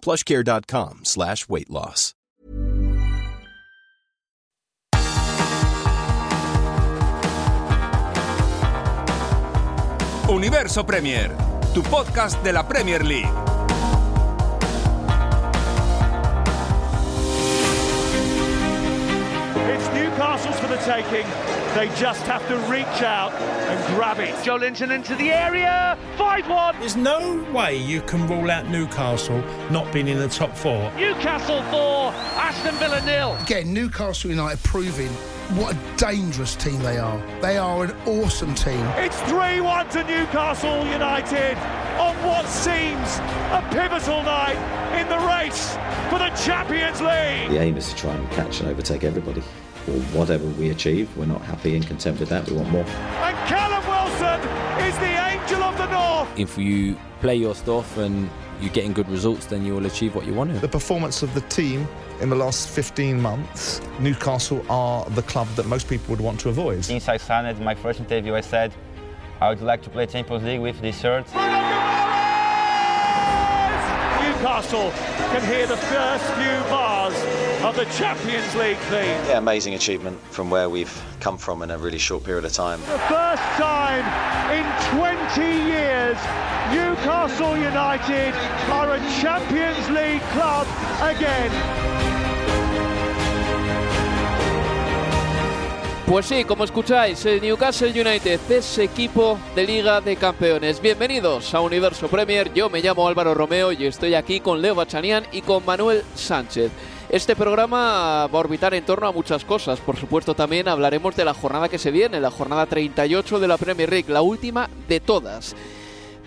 plushcare.com slash weight loss. Universo Premier, tu podcast de la Premier League. Newcastle's for the taking. They just have to reach out and grab it. Joe Linton into the area. 5 1. There's no way you can rule out Newcastle not being in the top four. Newcastle 4, Aston Villa nil. Again, Newcastle United proving what a dangerous team they are. They are an awesome team. It's 3 1 to Newcastle United on what seems a pivotal night in the race for the Champions League. The aim is to try and catch and overtake everybody. Or whatever we achieve, we're not happy and content with that. We want more. And Callum Wilson is the angel of the North. If you play your stuff and you're getting good results, then you will achieve what you want to. The performance of the team in the last 15 months, Newcastle are the club that most people would want to avoid. Since I signed my first interview, I said I would like to play Champions League with this shirt. Newcastle can hear the first few bars of the Champions League theme. Yeah, amazing achievement from where we've come from in a really short period of time. The first time in 20 years, Newcastle United are a Champions League club again. Pues sí, como escucháis, el Newcastle United es equipo de Liga de Campeones. Bienvenidos a Universo Premier. Yo me llamo Álvaro Romeo y estoy aquí con Leo Bachanian y con Manuel Sánchez. Este programa va a orbitar en torno a muchas cosas. Por supuesto, también hablaremos de la jornada que se viene, la jornada 38 de la Premier League, la última de todas.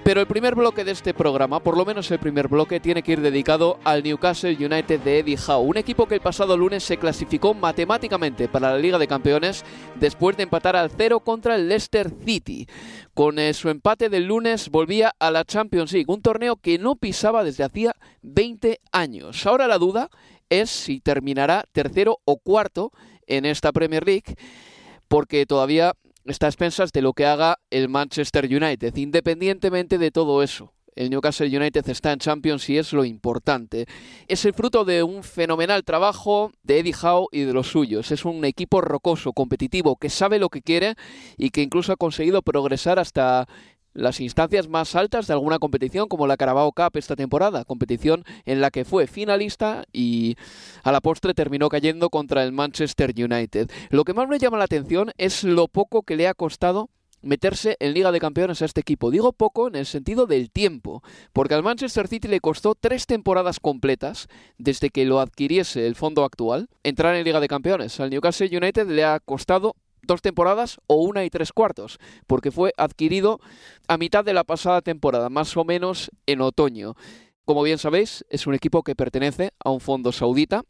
Pero el primer bloque de este programa, por lo menos el primer bloque, tiene que ir dedicado al Newcastle United de Eddie Howe, un equipo que el pasado lunes se clasificó matemáticamente para la Liga de Campeones después de empatar al cero contra el Leicester City. Con eh, su empate del lunes volvía a la Champions League, un torneo que no pisaba desde hacía 20 años. Ahora la duda es si terminará tercero o cuarto en esta Premier League, porque todavía está a expensas de lo que haga el Manchester United, independientemente de todo eso. El Newcastle United está en Champions y es lo importante. Es el fruto de un fenomenal trabajo de Eddie Howe y de los suyos. Es un equipo rocoso, competitivo, que sabe lo que quiere y que incluso ha conseguido progresar hasta las instancias más altas de alguna competición como la Carabao Cup esta temporada, competición en la que fue finalista y a la postre terminó cayendo contra el Manchester United. Lo que más me llama la atención es lo poco que le ha costado meterse en Liga de Campeones a este equipo. Digo poco en el sentido del tiempo, porque al Manchester City le costó tres temporadas completas desde que lo adquiriese el fondo actual entrar en Liga de Campeones. Al Newcastle United le ha costado dos temporadas o una y tres cuartos, porque fue adquirido a mitad de la pasada temporada, más o menos en otoño. Como bien sabéis, es un equipo que pertenece a un fondo saudita,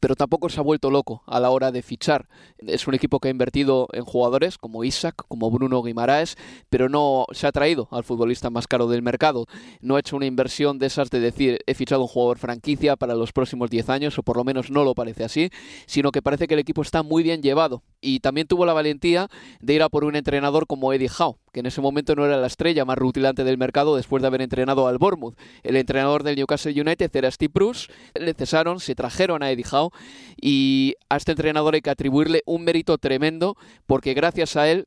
pero tampoco se ha vuelto loco a la hora de fichar. Es un equipo que ha invertido en jugadores como Isaac, como Bruno Guimaraes, pero no se ha traído al futbolista más caro del mercado. No ha hecho una inversión de esas de decir he fichado un jugador franquicia para los próximos 10 años, o por lo menos no lo parece así, sino que parece que el equipo está muy bien llevado. Y también tuvo la valentía de ir a por un entrenador como Eddie Howe, que en ese momento no era la estrella más rutilante del mercado después de haber entrenado al Bournemouth. El entrenador del Newcastle United era Steve Bruce, le cesaron, se trajeron a Eddie Howe y a este entrenador hay que atribuirle un mérito tremendo porque gracias a él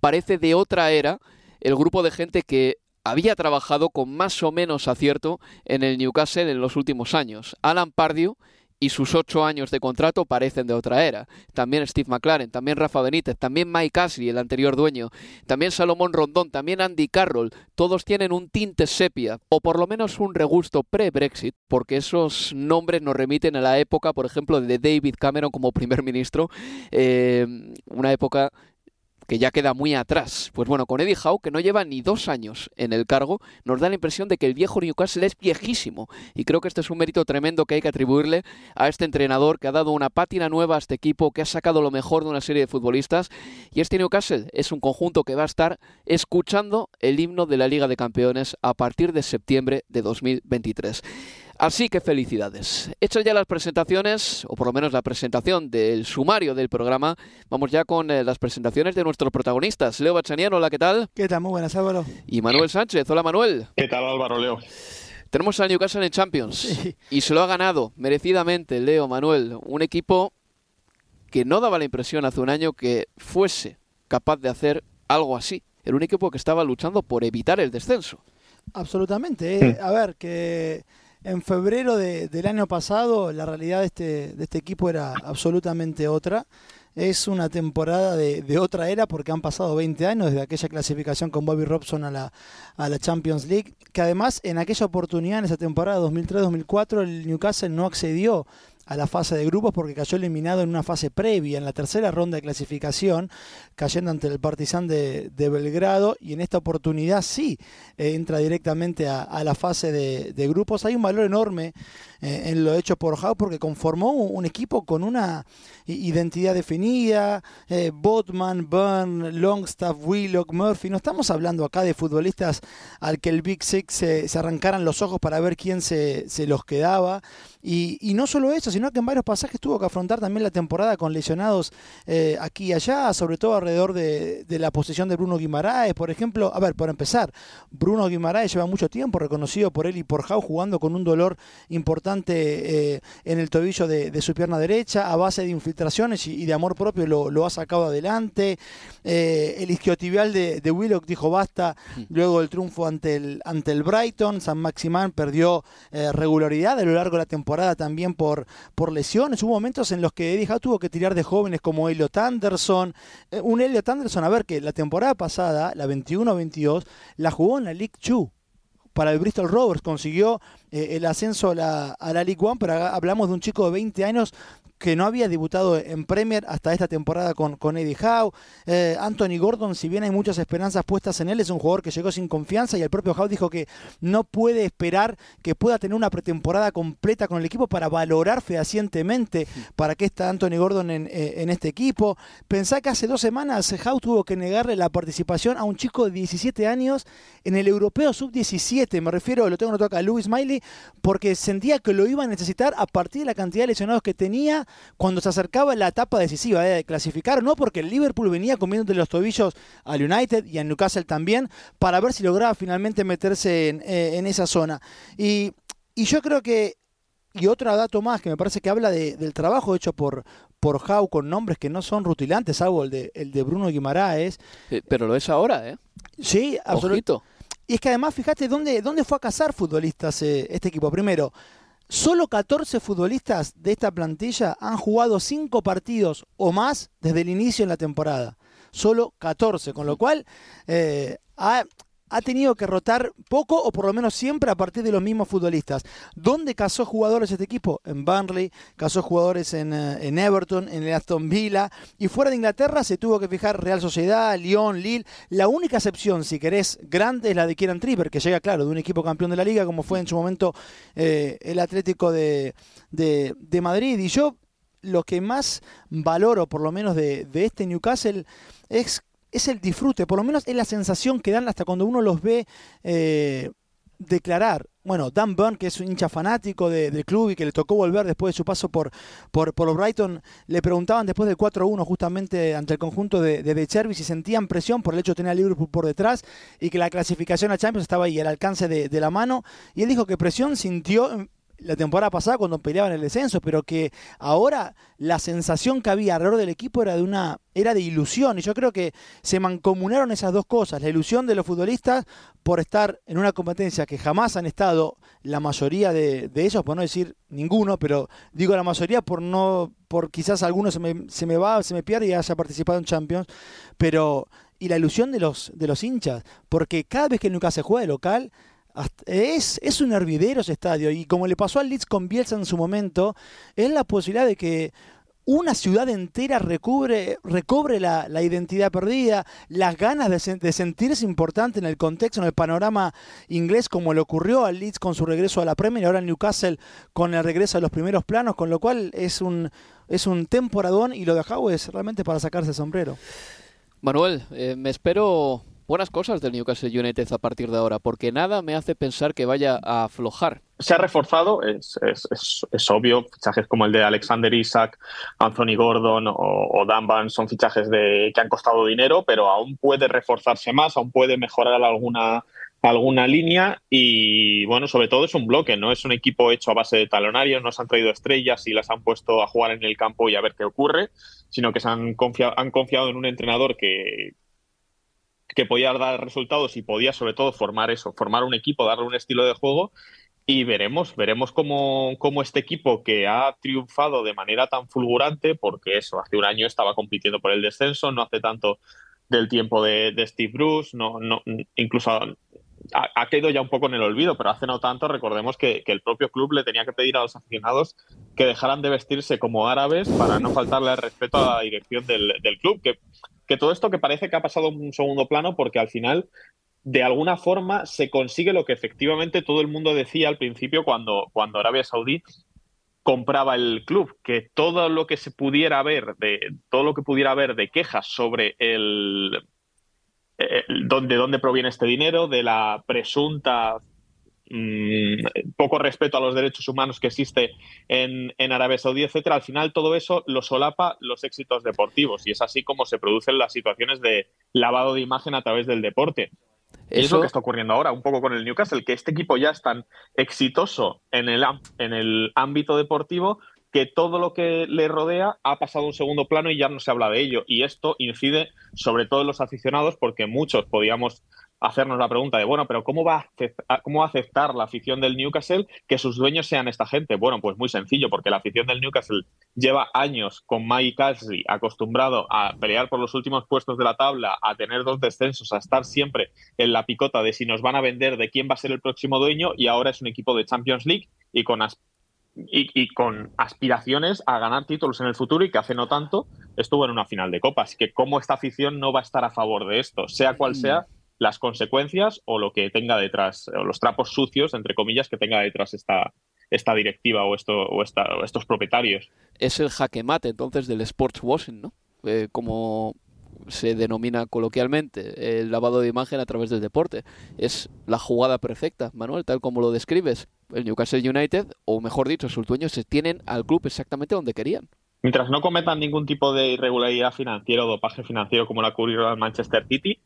parece de otra era el grupo de gente que había trabajado con más o menos acierto en el Newcastle en los últimos años. Alan Pardew y sus ocho años de contrato parecen de otra era. También Steve McLaren, también Rafa Benítez, también Mike Ashley, el anterior dueño, también Salomón Rondón, también Andy Carroll, todos tienen un tinte sepia, o por lo menos un regusto pre-Brexit, porque esos nombres nos remiten a la época, por ejemplo, de David Cameron como primer ministro, eh, una época que ya queda muy atrás. Pues bueno, con Eddie Howe, que no lleva ni dos años en el cargo, nos da la impresión de que el viejo Newcastle es viejísimo. Y creo que este es un mérito tremendo que hay que atribuirle a este entrenador que ha dado una pátina nueva a este equipo, que ha sacado lo mejor de una serie de futbolistas. Y este Newcastle es un conjunto que va a estar escuchando el himno de la Liga de Campeones a partir de septiembre de 2023. Así que felicidades. Hechas ya las presentaciones, o por lo menos la presentación del sumario del programa, vamos ya con eh, las presentaciones de nuestros protagonistas. Leo Bachaniano, hola, ¿qué tal? ¿Qué tal? Muy buenas, Álvaro. Y Manuel Sánchez, hola Manuel. ¿Qué tal Álvaro, Leo? Tenemos al Newcastle en Champions y se lo ha ganado merecidamente Leo Manuel, un equipo que no daba la impresión hace un año que fuese capaz de hacer algo así. Era un equipo que estaba luchando por evitar el descenso. Absolutamente. Eh. A ver, que en febrero del año pasado la realidad de este, de este equipo era absolutamente otra. Es una temporada de, de, otra era porque han pasado 20 años desde aquella clasificación con Bobby Robson a la, a la Champions League, que además en aquella oportunidad, en esa temporada 2003-2004, el Newcastle no accedió a la fase de grupos porque cayó eliminado en una fase previa, en la tercera ronda de clasificación, cayendo ante el Partizan de, Belgrado y en esta oportunidad sí eh, entra directamente a, la fase de, grupos. Hay un valor enorme eh, en lo hecho por Howe porque conformó un, equipo con una identidad definida, eh, Botman, Byrne, Longstaff, Willock, Murphy. No estamos hablando acá de futbolistas al que el Big Six se, arrancaran los ojos para ver quién se, se los quedaba. Y, y, no solo eso, sino que en varios pasajes tuvo que afrontar también la temporada con lesionados eh, aquí y allá, sobre todo alrededor de, la posición de Bruno Guimaraes, por ejemplo. A ver, por empezar, Bruno Guimaraes lleva mucho tiempo reconocido por él y por Jau jugando con un dolor importante eh, en el tobillo de, su pierna derecha, a base de infiltraciones y, de amor propio lo, ha sacado adelante. Eh, el isquiotibial de, de, Willock dijo basta mm. luego del triunfo ante el, ante el Brighton. San Maximán perdió regularidad a lo largo de la temporada también por, por lesiones. Hubo momentos en los que Eddie Howe tuvo que tirar de jóvenes como Elliot Anderson. Eh, un Elliot Anderson, a ver, que la temporada pasada, la 21-22, la jugó en la League 2 para el Bristol Rovers, consiguió eh, el ascenso a la, League One, pero hablamos de un chico de 20 años que no había debutado en Premier hasta esta temporada con, con Eddie Howe. Eh, Anthony Gordon, si bien hay muchas esperanzas puestas en él, es un jugador que llegó sin confianza y el propio Howe dijo que no puede esperar que pueda tener una pretemporada completa con el equipo para valorar fehacientemente para qué está Anthony Gordon en, eh, en este equipo. Pensá que hace dos semanas Howe tuvo que negarle la participación a un chico de 17 años en el Europeo Sub-17. Me refiero, lo tengo notado acá, Louis Miley, porque sentía que lo iba a necesitar a partir de la cantidad de lesionados que tenía cuando se acercaba la etapa decisiva de clasificar, no porque el Liverpool venía comiendo los tobillos al United y al Newcastle también, para ver si lograba finalmente meterse en, eh, esa zona. Y, yo creo que y otro dato más que me parece que habla del trabajo hecho por, por con nombres que no son rutilantes, salvo el de, el de Bruno Guimaraes. Eh, pero lo es ahora, ¿eh? Sí, absolutamente. Y es que además, fíjate, ¿dónde, dónde fue a cazar futbolistas eh, este equipo? Primero, Solo 14 futbolistas de esta plantilla han jugado 5 partidos o más desde el inicio en la temporada. Solo 14, con lo cual eh, ha tenido que rotar poco o por lo menos siempre a partir de los mismos futbolistas. ¿Dónde casó jugadores este equipo? En Burnley, casó jugadores en, eh, en, Everton, en Aston Villa y fuera de Inglaterra se tuvo que fijar Real Sociedad, Lyon, Lille. La única excepción, si querés, grande es la de Kieran Tripper, que llega, claro, de un equipo campeón de la liga como fue en su momento eh, el Atlético de, de, Madrid. Y yo lo que más valoro, por lo menos de, de este Newcastle, es es el disfrute, por lo menos es la sensación que dan hasta cuando uno los ve eh, declarar. Bueno, Dan Burn, que es un hincha fanático del club y que le tocó volver después de su paso por, por, por Brighton, le preguntaban después del 4-1 justamente ante el conjunto de, de, Cherby si sentían presión por el hecho de tener a Liverpool por detrás y que la clasificación a Champions estaba ahí al alcance de, de la mano. Y él dijo que presión sintió la temporada pasada cuando peleaban el descenso, pero que ahora la sensación que había alrededor del equipo era de una era de ilusión. Y yo creo que se mancomunaron esas dos cosas, la ilusión de los futbolistas por estar en una competencia que jamás han estado la mayoría de, ellos, por no decir ninguno, pero digo la mayoría por no por quizás algunos se me, se me va, se me pierde y haya participado en Champions, pero y la ilusión de los de los hinchas, porque cada vez que se juega de local es, es un hervidero ese estadio y como le pasó al Leeds con Bielsa en su momento, es la posibilidad de que una ciudad entera recubre, recobre la, identidad perdida, las ganas de, sentirse importante en el contexto, en el panorama inglés, como le ocurrió al Leeds con su regreso a la Premier ahora Newcastle con el regreso a los primeros planos, con lo cual es un, es un temporadón y lo de Howe es realmente para sacarse el sombrero. Manuel, eh, me espero buenas cosas del Newcastle United a partir de ahora, porque nada me hace pensar que vaya a aflojar. Se ha reforzado, es, es, es, obvio, fichajes como el de Alexander Isaac, Anthony Gordon o, Dan Van son fichajes de, que han costado dinero, pero aún puede reforzarse más, aún puede mejorar alguna, alguna línea y bueno, sobre todo es un bloque, no es un equipo hecho a base de talonarios, no se han traído estrellas y las han puesto a jugar en el campo y a ver qué ocurre, sino que se han confiado, han confiado en un entrenador que, que podía dar resultados y podía sobre todo formar eso, formar un equipo, darle un estilo de juego. Y veremos, veremos cómo, cómo, este equipo que ha triunfado de manera tan fulgurante, porque eso, hace un año estaba compitiendo por el descenso, no hace tanto del tiempo de, Steve Bruce, no, no, incluso ha, quedado ya un poco en el olvido, pero hace no tanto recordemos que, el propio club le tenía que pedir a los aficionados que dejaran de vestirse como árabes para no faltarle al respeto a la dirección del, club, que que todo esto que parece que ha pasado en un segundo plano porque al final de alguna forma se consigue lo que efectivamente todo el mundo decía al principio cuando, cuando Arabia Saudí compraba el club, que todo lo que se pudiera ver, de todo lo que pudiera haber de quejas sobre el, el de dónde proviene este dinero, de la presunta Mm, poco respeto a los derechos humanos que existe en, en, Arabia Saudí, etcétera, al final todo eso lo solapa los éxitos deportivos y es así como se producen las situaciones de lavado de imagen a través del deporte. Eso... es lo que está ocurriendo ahora, un poco con el Newcastle, que este equipo ya es tan exitoso en el, en el ámbito deportivo que todo lo que le rodea ha pasado a un segundo plano y ya no se habla de ello. Y esto incide sobre todo en los aficionados porque muchos podíamos hacernos la pregunta de, bueno, pero ¿cómo va, a ¿cómo va a aceptar la afición del Newcastle que sus dueños sean esta gente? Bueno, pues muy sencillo, porque la afición del Newcastle lleva años con Mike Casley acostumbrado a pelear por los últimos puestos de la tabla, a tener dos descensos, a estar siempre en la picota de si nos van a vender, de quién va a ser el próximo dueño, y ahora es un equipo de Champions League y con y, con aspiraciones a ganar títulos en el futuro y que hace no tanto estuvo en una final de Copa. Así que cómo esta afición no va a estar a favor de esto, sea cual mm. sea las consecuencias o lo que tenga detrás, o los trapos sucios, entre comillas, que tenga detrás esta, esta directiva o, esto, o, esta, estos propietarios. Es el jaque mate entonces del sports washing, ¿no? Eh, como se denomina coloquialmente el lavado de imagen a través del deporte. Es la jugada perfecta, Manuel, tal como lo describes. El Newcastle United, o mejor dicho, sus dueños se tienen al club exactamente donde querían. Mientras no cometan ningún tipo de irregularidad financiera o dopaje financiero como la ocurrido al Manchester City,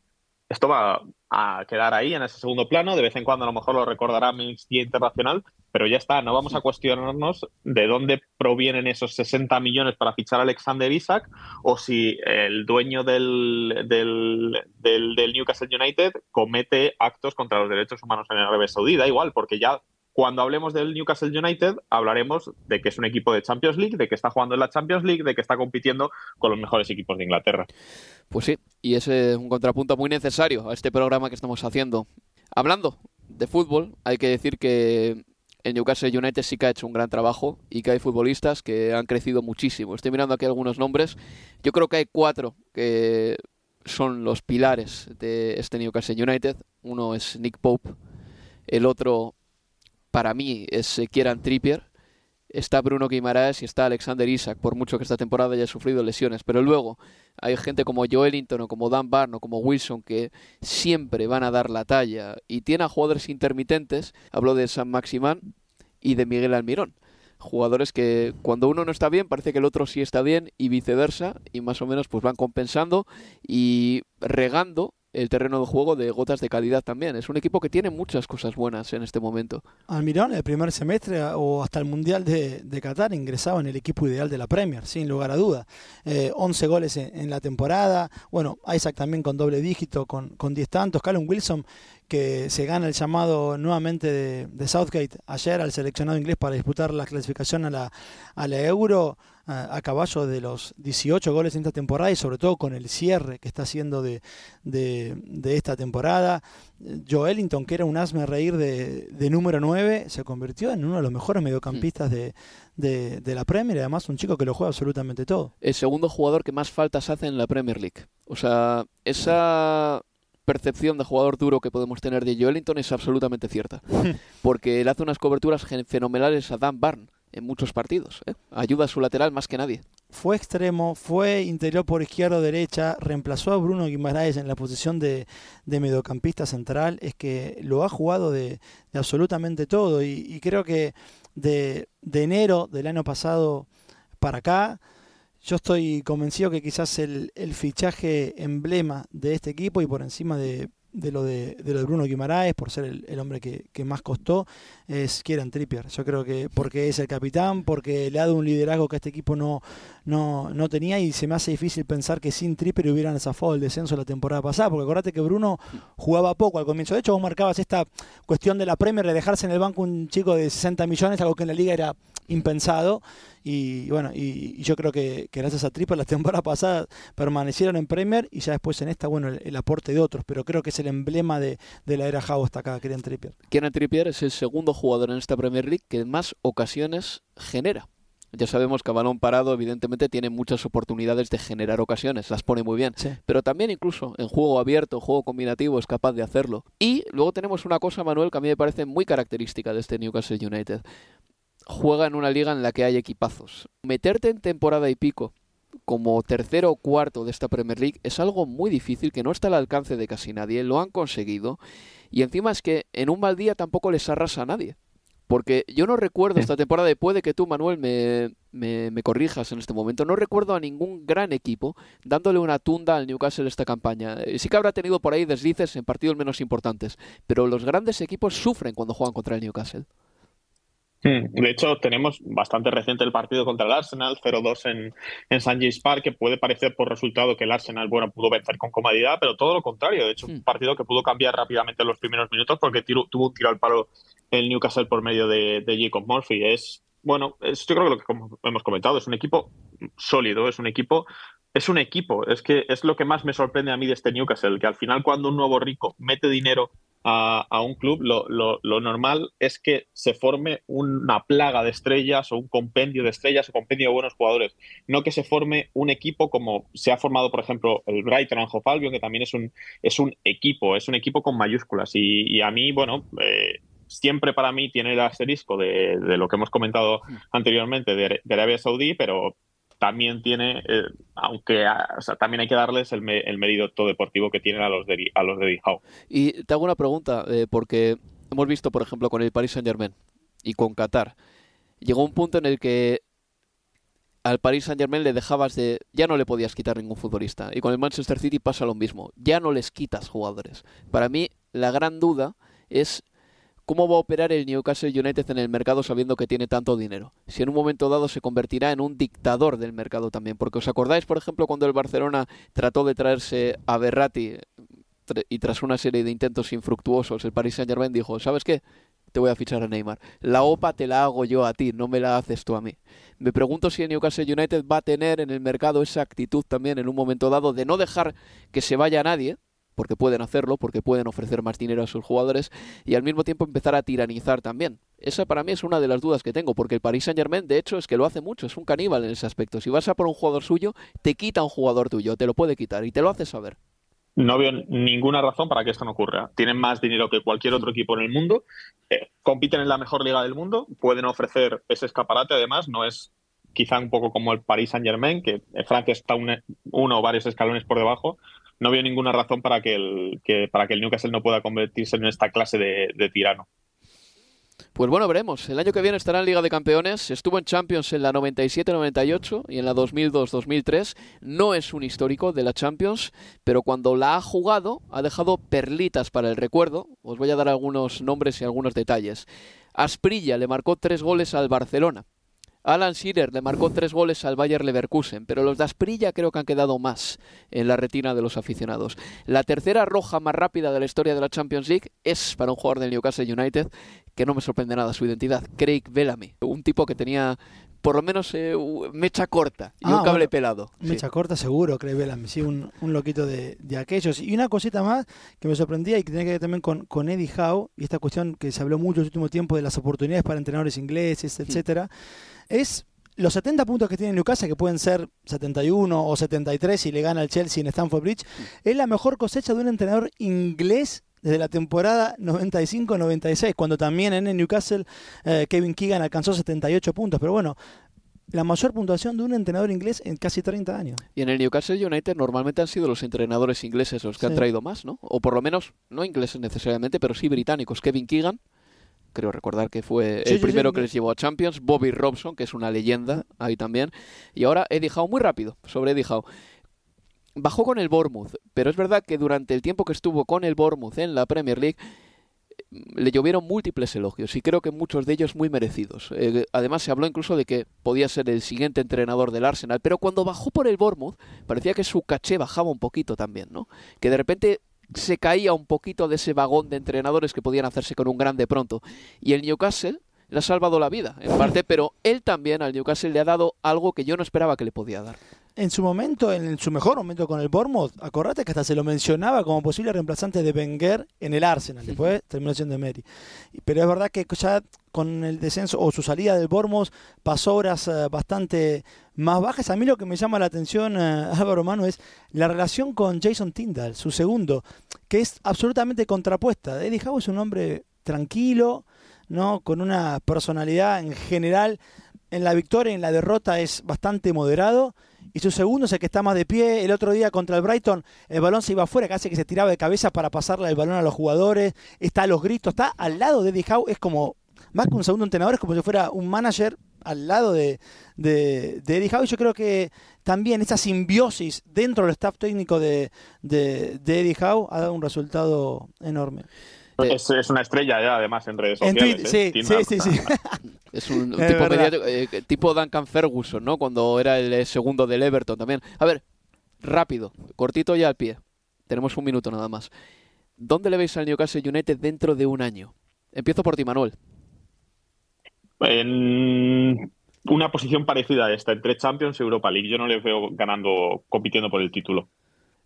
esto va a quedar ahí en ese segundo plano. De vez en cuando a lo mejor lo recordará Amnistía Internacional, pero ya está. No vamos a cuestionarnos de dónde provienen esos 60 millones para fichar a Alexander Isaac o si el dueño del, del, del, Newcastle United comete actos contra los derechos humanos en Arabia Saudí. Da igual, porque ya cuando hablemos del Newcastle United, hablaremos de que es un equipo de Champions League, de que está jugando en la Champions League, de que está compitiendo con los mejores equipos de Inglaterra. Pues sí, y es un contrapunto muy necesario a este programa que estamos haciendo. Hablando de fútbol, hay que decir que el Newcastle United sí que ha hecho un gran trabajo y que hay futbolistas que han crecido muchísimo. Estoy mirando aquí algunos nombres. Yo creo que hay cuatro que son los pilares de este Newcastle United. Uno es Nick Pope, el otro para mí es Kieran Trippier, está Bruno Guimaraes y está Alexander Isaac, por mucho que esta temporada haya sufrido lesiones. Pero luego hay gente como Joelinton o como Dan Barn o como Wilson que siempre van a dar la talla y tiene a jugadores intermitentes. Hablo de San Maximán y de Miguel Almirón. Jugadores que cuando uno no está bien parece que el otro sí está bien y viceversa y más o menos pues van compensando y regando el terreno de juego de gotas de calidad también. Es un equipo que tiene muchas cosas buenas en este momento. Almirón, el primer semestre o hasta el Mundial de, Qatar ingresaba en el equipo ideal de la Premier, sin lugar a duda. 11 goles en, la temporada. Bueno, Isaac también con doble dígito, con, con 10 tantos. Callum Wilson que se gana el llamado nuevamente de, Southgate ayer al seleccionado inglés para disputar la clasificación a la, a la Euro a, caballo de los 18 goles en esta temporada y sobre todo con el cierre que está haciendo de, de, esta temporada. Joe Ellington, que era un asme reír de, de, número 9, se convirtió en uno de los mejores mediocampistas de, de, la Premier y además un chico que lo juega absolutamente todo. El segundo jugador que más faltas hace en la Premier League. O sea, esa percepción de jugador duro que podemos tener de Joelinton es absolutamente cierta. Porque él hace unas coberturas fenomenales a Dan Barn en muchos partidos. ¿eh? Ayuda a su lateral más que nadie. Fue extremo, fue interior por izquierda o derecha, reemplazó a Bruno Guimaraes en la posición de, mediocampista central. Es que lo ha jugado de, absolutamente todo. Y, creo que de, de enero del año pasado para acá yo estoy convencido que quizás el, fichaje emblema de este equipo y por encima de, lo, de, lo de Bruno Guimaraes, por ser el, hombre que, más costó, es Kieran Trippier. Yo creo que porque es el capitán, porque le ha dado un liderazgo que este equipo no, no, no tenía y se me hace difícil pensar que sin Trippier hubieran zafado el descenso la temporada pasada, porque acordate que Bruno jugaba poco al comienzo. De hecho, vos marcabas esta cuestión de la Premier de dejarse en el banco un chico de 60 millones, algo que en la liga era impensado. Y bueno, y, yo creo que, gracias a Tripper la temporada pasada permanecieron en Premier y ya después en esta, bueno, el, aporte de otros. Pero creo que es el emblema de, la era Howe hasta acá, Kieran Trippier. Kieran Trippier es el segundo jugador en esta Premier League que más ocasiones genera. Ya sabemos que a balón parado, evidentemente, tiene muchas oportunidades de generar ocasiones, las pone muy bien. Pero también, incluso en juego abierto, juego combinativo, es capaz de hacerlo. Y luego tenemos una cosa, Manuel, que a mí me parece muy característica de este Newcastle United juega en una liga en la que hay equipazos. Meterte en temporada y pico como tercero o cuarto de esta Premier League es algo muy difícil que no está al alcance de casi nadie, lo han conseguido y encima es que en un mal día tampoco les arrasa a nadie. Porque yo no recuerdo esta temporada, y puede que tú, Manuel, me, me, me, corrijas en este momento, no recuerdo a ningún gran equipo dándole una tunda al Newcastle esta campaña. Eh, sí que habrá tenido por ahí deslices en partidos menos importantes, pero los grandes equipos sufren cuando juegan contra el Newcastle. Hmm. De hecho, tenemos bastante reciente el partido contra el Arsenal, 0-2 en, en St. James Park, que puede parecer por resultado que el Arsenal bueno, pudo vencer con comodidad, pero todo lo contrario. De hecho, un hmm. partido que pudo cambiar rápidamente en los primeros minutos porque tuvo un tiro al palo el Newcastle por medio de, de Jacob Murphy. Es, bueno, es, yo creo que lo que como hemos comentado, es un equipo sólido, es un equipo es un equipo. Es que es lo que más me sorprende a mí de este Newcastle, que al final cuando un nuevo rico mete dinero a, un club, lo, lo, normal es que se forme una plaga de estrellas o un compendio de estrellas o compendio de buenos jugadores. No que se forme un equipo como se ha formado, por ejemplo, el Brighton and Hove Albion, que también es un, es un equipo, es un equipo con mayúsculas. Y, a mí, bueno, eh, siempre para mí tiene el asterisco de, de, lo que hemos comentado mm. anteriormente de, de Arabia Saudí, pero también tiene, eh, aunque sea, también hay que darles el, el mérito deportivo que tienen a los de, a los de Y te hago una pregunta, eh, porque hemos visto, por ejemplo, con el Paris Saint Germain y con Qatar, llegó un punto en el que al Paris Saint Germain le dejabas de. ya no le podías quitar ningún futbolista. Y con el Manchester City pasa lo mismo. Ya no les quitas jugadores. Para mí, la gran duda es ¿Cómo va a operar el Newcastle United en el mercado sabiendo que tiene tanto dinero? Si en un momento dado se convertirá en un dictador del mercado también. Porque os acordáis, por ejemplo, cuando el Barcelona trató de traerse a Berratti y tras una serie de intentos infructuosos, el Paris Saint Germain dijo, ¿sabes qué? Te voy a fichar a Neymar. La OPA te la hago yo a ti, no me la haces tú a mí. Me pregunto si el Newcastle United va a tener en el mercado esa actitud también en un momento dado de no dejar que se vaya nadie, porque pueden hacerlo, porque pueden ofrecer más dinero a sus jugadores y al mismo tiempo empezar a tiranizar también. Esa para mí es una de las dudas que tengo, porque el Paris Saint Germain de hecho es que lo hace mucho, es un caníbal en ese aspecto. Si vas a por un jugador suyo, te quita un jugador tuyo, te lo puede quitar y te lo hace saber. No veo ninguna razón para que esto no ocurra. Tienen más dinero que cualquier otro equipo en el mundo, eh, compiten en la mejor liga del mundo, pueden ofrecer ese escaparate, además, no es quizá un poco como el Paris Saint Germain, que Francia está uno o varios escalones por debajo, no veo ninguna razón para que el, que, para que el Newcastle no pueda convertirse en esta clase de, tirano. Pues bueno, veremos. El año que viene estará en Liga de Campeones. Estuvo en Champions en la 97-98 y en la 2002-2003. No es un histórico de la Champions, pero cuando la ha jugado ha dejado perlitas para el recuerdo. Os voy a dar algunos nombres y algunos detalles. Asprilla le marcó tres goles al Barcelona. Alan Shearer le marcó tres goles al Bayer Leverkusen, pero los de Asprilla creo que han quedado más en la retina de los aficionados. La tercera roja más rápida de la historia de la Champions League es para un jugador del Newcastle United, que no me sorprende nada su identidad, Craig Bellamy, un tipo que tenía por lo menos eh, mecha corta y un Ah, cable bueno, pelado. Mecha corta seguro, Craig Bellamy, sí, un, un loquito de, de aquellos. Y una cosita más que me sorprendía y que tiene que ver también con, con Eddie Howe, y esta cuestión que se habló mucho en el último tiempo de las oportunidades para entrenadores ingleses, etcétera, es los 70 puntos que tiene Newcastle, que pueden ser 71 o 73 si le gana al Chelsea en Stamford Bridge, es la mejor cosecha de un entrenador inglés desde la temporada 95-96, cuando también en el Newcastle eh, Kevin Keegan alcanzó 78 puntos. Pero bueno, la mayor puntuación de un entrenador inglés en casi 30 años. Y en el Newcastle United normalmente han sido los entrenadores ingleses los que han traído más, ¿no? O por lo menos, no ingleses necesariamente, pero sí británicos. Kevin Keegan, creo recordar que fue Sí, el sí, primero que les llevó a Champions. Bobby Robson, que es una leyenda ahí también. Y ahora Eddie Howe, muy rápido, sobre Eddie Howe. Bajó con el Bournemouth, pero es verdad que durante el tiempo que estuvo con el Bournemouth en la Premier League, le llovieron múltiples elogios y creo que muchos de ellos muy merecidos. Eh, además se habló incluso de que podía ser el siguiente entrenador del Arsenal, pero cuando bajó por el Bournemouth parecía que su caché bajaba un poquito también, ¿no? Que de repente se caía un poquito de ese vagón de entrenadores que podían hacerse con un grande pronto. Y el Newcastle le ha salvado la vida, en parte, pero él también al Newcastle le ha dado algo que yo no esperaba que le podía dar. En su momento, en su mejor momento con el Bournemouth, acordate que hasta se lo mencionaba como posible reemplazante de Wenger en el Arsenal. Después terminó siendo Emery. Pero es verdad que ya con el descenso o su salida del Bournemouth pasó horas eh, bastante más bajas. A mí lo que me llama la atención, eh, Álvaro Mano, es la relación con Jason Tyndall, su segundo, que es absolutamente contrapuesta. Eddie Howe es un hombre tranquilo, ¿no? con una personalidad en general en la victoria y en la derrota es bastante moderado. Y su segundo es el que está más de pie. El otro día contra el Brighton, el balón se iba afuera, casi que se tiraba de cabeza para pasarle el balón a los jugadores. Está a los gritos, está al lado de Eddie Howe. Es como, más que un segundo entrenador, es como si fuera un manager al lado de, de, Eddie Howe. Y yo creo que también esa simbiosis dentro del staff técnico de, de, de Eddie Howe ha dado un resultado enorme. Es, es una estrella ya, además, en redes En sociales. ¿eh? sí, sí, sí, sí. Es un, un Es tipo mediático, eh, tipo Duncan Ferguson, ¿no? Cuando era el eh, segundo del Everton también. A ver, rápido, cortito ya al pie. Tenemos un minuto nada más. ¿Dónde le veis al Newcastle United dentro de un año? Empiezo por ti, Manuel. En una posición parecida a esta, entre Champions y Europa League. Yo no les veo ganando, compitiendo por el título.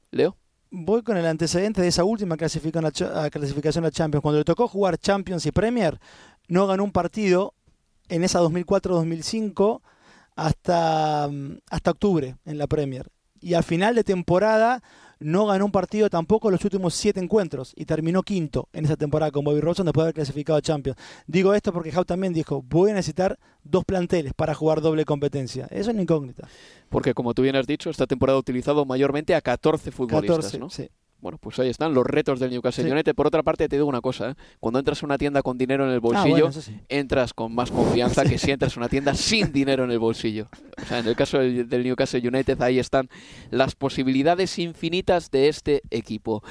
Leo. Voy con el antecedente de esa última clasificación a, a a Champions. Cuando le tocó jugar Champions y Premier, no ganó un partido en esa 2004-2005 hasta, mm, hasta octubre en la Premier. Y al final de temporada no ganó un partido tampoco los últimos siete encuentros y terminó quinto en esa temporada con Bobby Robson después de haber clasificado a Champions. Digo esto porque Howe también dijo, voy a necesitar dos planteles para jugar doble competencia. Eso es una incógnita. Porque como tú bien has dicho, esta temporada ha utilizado mayormente a 14 futbolistas, 14, ¿no? sí. Bueno, pues ahí están los retos del Newcastle Sí. United. Por otra parte, te digo una cosa, ¿eh? cuando entras a una tienda con dinero en el Ah, bolsillo, bueno, eso sí. entras con más confianza que si entras a una tienda sin dinero en el bolsillo. O sea, en el caso del, del Newcastle United, ahí están las posibilidades infinitas de este equipo.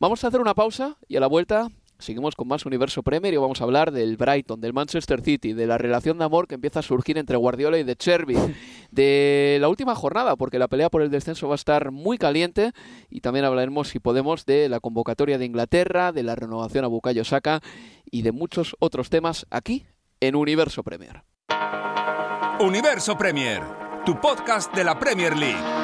Vamos a hacer una pausa y a la vuelta seguimos con más Universo Premier y vamos a hablar del Brighton, del Manchester City, de la relación de amor que empieza a surgir entre Guardiola y de Cherby, de la última jornada, porque la pelea por el descenso va a estar muy caliente y también hablaremos, si podemos, de la convocatoria de Inglaterra, de la renovación a Bukayo Saka y de muchos otros temas aquí en Universo Premier. Universo Premier, tu podcast de la Premier League.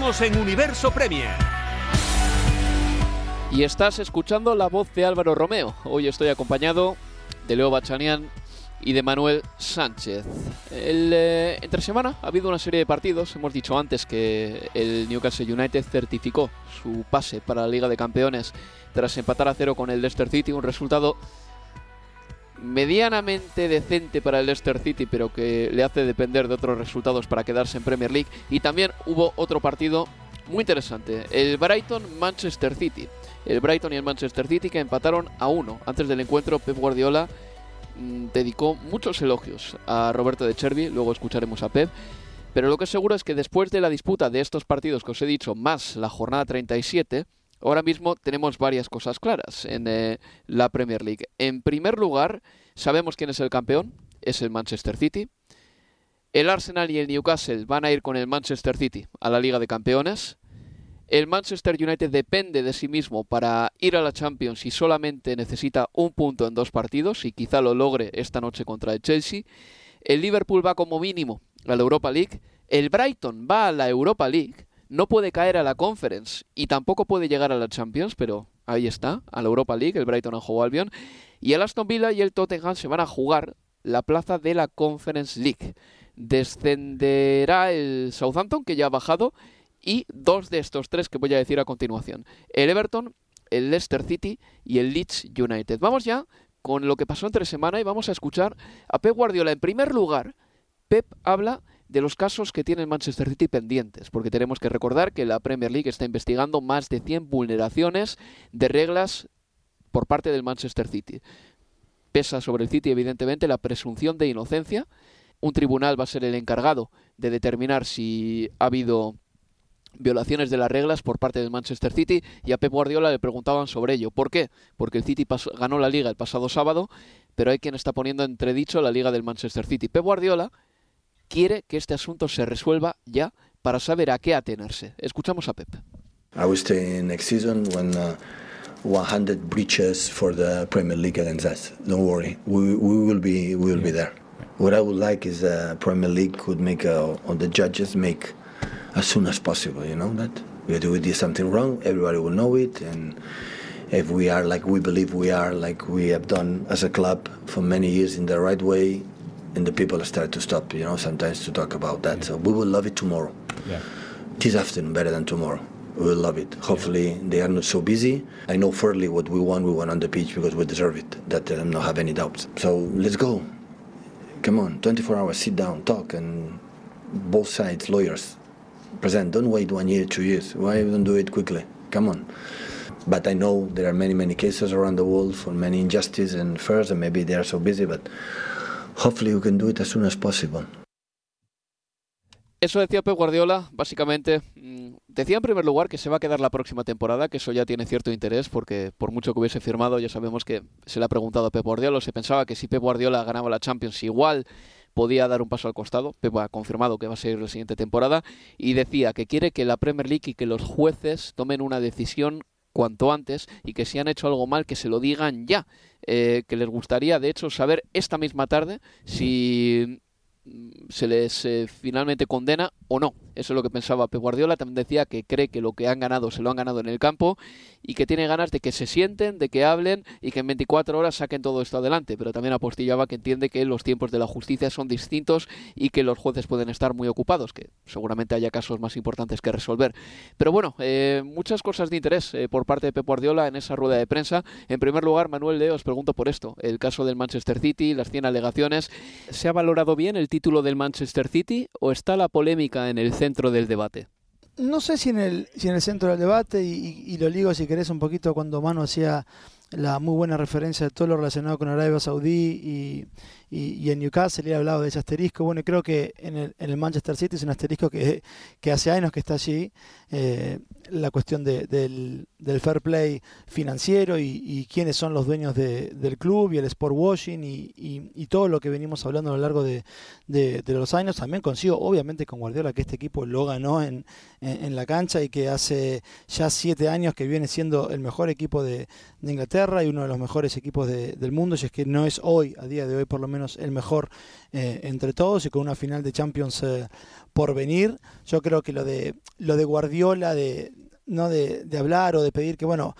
En Universo Premier. Y estás escuchando la voz de Álvaro Romeo. Hoy estoy acompañado de Leo Bachanian y de Manuel Sánchez. El, eh, entre semana ha habido una serie de partidos. Hemos dicho antes que el Newcastle United certificó su pase para la Liga de Campeones tras empatar a cero con el Leicester City. Un resultado medianamente decente para el Leicester City, pero que le hace depender de otros resultados para quedarse en Premier League. Y también hubo otro partido muy interesante, el Brighton-Manchester City. El Brighton y el Manchester City que empataron a uno. Antes del encuentro, Pep Guardiola mmm, dedicó muchos elogios a Roberto de Chervi, luego escucharemos a Pep. Pero lo que es seguro es que después de la disputa de estos partidos que os he dicho, más la jornada 37, Ahora mismo tenemos varias cosas claras en eh, la Premier League. En primer lugar, sabemos quién es el campeón, es el Manchester City. El Arsenal y el Newcastle van a ir con el Manchester City a la Liga de Campeones. El Manchester United depende de sí mismo para ir a la Champions y solamente necesita un punto en dos partidos y quizá lo logre esta noche contra el Chelsea. El Liverpool va como mínimo a la Europa League. El Brighton va a la Europa League no puede caer a la Conference y tampoco puede llegar a la Champions, pero ahí está, a la Europa League, el Brighton and Hove Albion. Y el Aston Villa y el Tottenham se van a jugar la plaza de la Conference League. Descenderá el Southampton, que ya ha bajado, y dos de estos tres que voy a decir a continuación. El Everton, el Leicester City y el Leeds United. Vamos ya con lo que pasó entre semana y vamos a escuchar a Pep Guardiola. En primer lugar, Pep habla de los casos que tiene el Manchester City pendientes, porque tenemos que recordar que la Premier League está investigando más de 100 vulneraciones de reglas por parte del Manchester City. Pesa sobre el City, evidentemente, la presunción de inocencia. Un tribunal va a ser el encargado de determinar si ha habido violaciones de las reglas por parte del Manchester City y a Pep Guardiola le preguntaban sobre ello. ¿Por qué? Porque el City ganó la liga el pasado sábado, pero hay quien está poniendo entredicho la liga del Manchester City. Pep Guardiola quiere que este asunto se resuelva ya para saber a qué atenerse. Escuchamos a Pep. I stay next season when uh, 100 breaches for the Premier League against us. Don't worry, we, we will be we will be there. What I would like is uh, Premier League could make uh, or the judges make as soon as possible. You know that do we did something wrong, everybody will know it, and if we are like we believe we are, like we have done as a club for many years in the right way, and the people start to stop, you know, sometimes to talk about that. Yeah. So we will love it tomorrow. Yeah. This afternoon, better than tomorrow. We will love it. Hopefully, yeah. they are not so busy. I know fairly what we want. We want on the pitch because we deserve it. That I don't have any doubts. So let's go. Come on, 24 hours, sit down, talk, and both sides, lawyers, present. Don't wait one year, two years. Why don't do it quickly? Come on. But I know there are many, many cases around the world for many injustice and fairs, and maybe they are so busy, but hopefully we can. Eso decía Pep Guardiola, básicamente. Mm, decía en primer lugar que se va a quedar la próxima temporada, que eso ya tiene cierto interés, porque por mucho que hubiese firmado, ya sabemos que se le ha preguntado a Pep Guardiola, se pensaba que si Pep Guardiola ganaba la Champions igual podía dar un paso al costado. Pep ha confirmado que va a ser la siguiente temporada y decía que quiere que la Premier League y que los jueces tomen una decisión cuanto antes y que si han hecho algo mal que se lo digan ya. Eh, que les gustaría, de hecho, saber esta misma tarde si se les eh, finalmente condena o no. Eso es lo que pensaba Pep Guardiola. También decía que cree que lo que han ganado se lo han ganado en el campo y que tiene ganas de que se sienten, de que hablen y que en 24 horas saquen todo esto adelante. Pero también apostillaba que entiende que los tiempos de la justicia son distintos y que los jueces pueden estar muy ocupados, que seguramente haya casos más importantes que resolver. Pero bueno, eh, muchas cosas de interés eh, por parte de Pep Guardiola en esa rueda de prensa. En primer lugar, Manuel Leo, os pregunto por esto. El caso del Manchester City, las 100 alegaciones. ¿Se ha valorado bien el título del Manchester City o está la polémica en el centro del debate? No sé si en el, si en el centro del debate, y, y lo ligo si querés un poquito cuando Manu hacía la muy buena referencia de todo lo relacionado con Arabia Saudí y, y, en Newcastle, he hablado de ese asterisco. Bueno, creo que en el, en el Manchester City es un asterisco que, que hace años que está allí. Eh, la cuestión de, del, del, fair play financiero y, quiénes son los dueños de, del club y el sport washing y, y, todo lo que venimos hablando a lo largo de, los años. También consigo, obviamente, con Guardiola, que este equipo lo ganó en, en, la cancha y que hace ya siete años que viene siendo el mejor equipo de, Inglaterra y uno de los mejores equipos del mundo. Y es que no es hoy, a día de hoy, por lo menos el mejor eh, entre todos y con una final de Champions eh, por venir. Yo creo que lo de lo de Guardiola de no de, de hablar o de pedir que bueno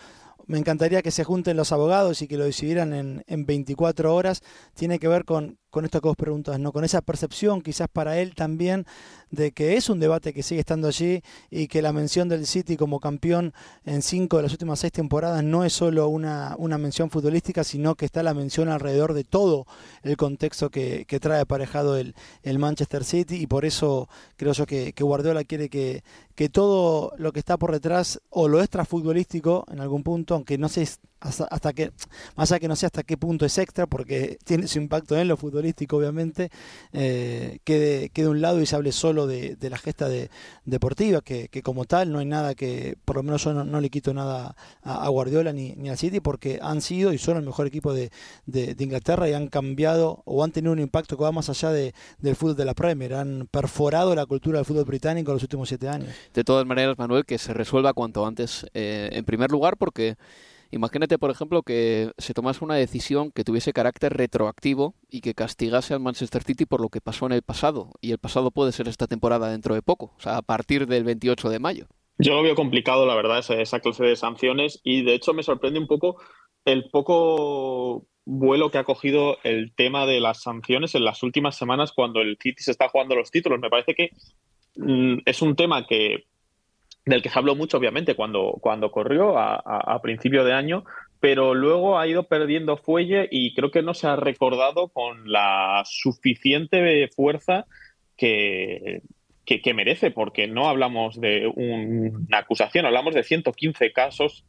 me encantaría que se junten los abogados y que lo decidieran en, en 24 horas, tiene que ver con, con esto que vos preguntas, ¿no? con esa percepción quizás para él también de que es un debate que sigue estando allí y que la mención del City como campeón en cinco de las últimas seis temporadas no es solo una, una mención futbolística, sino que está la mención alrededor de todo el contexto que, que trae aparejado el, el, Manchester City y por eso creo yo que, Guardiola quiere que, que todo lo que está por detrás o lo extra futbolístico en algún punto, aunque no sé hasta, que, más allá que no sé hasta qué punto es extra, porque tiene su impacto en lo futbolístico, obviamente, eh, quede, quede un lado y se hable solo de, la gesta de, deportiva, que, como tal no hay nada que, por lo menos yo no, le quito nada a, Guardiola ni, ni, al City, porque han sido y son el mejor equipo de, Inglaterra y han cambiado o han tenido un impacto que va más allá del fútbol de la Premier, han perforado la cultura del fútbol británico en los últimos siete años. De todas maneras, Manuel, que se resuelva cuanto antes, eh, en primer lugar, porque Imagínate, por ejemplo, que se tomase una decisión que tuviese carácter retroactivo y que castigase al Manchester City por lo que pasó en el pasado. Y el pasado puede ser esta temporada dentro de poco, o sea, a partir del 28 de mayo. Yo lo veo complicado, la verdad, esa, clase de sanciones. Y de hecho me sorprende un poco el poco vuelo que ha cogido el tema de las sanciones en las últimas semanas cuando el City se está jugando los títulos. Me parece que mm, es un tema que del que se habló mucho, obviamente, cuando, cuando corrió a, a, principio de año, pero luego ha ido perdiendo fuelle y creo que no se ha recordado con la suficiente fuerza que, que, merece, porque no hablamos de una acusación, hablamos de 115 casos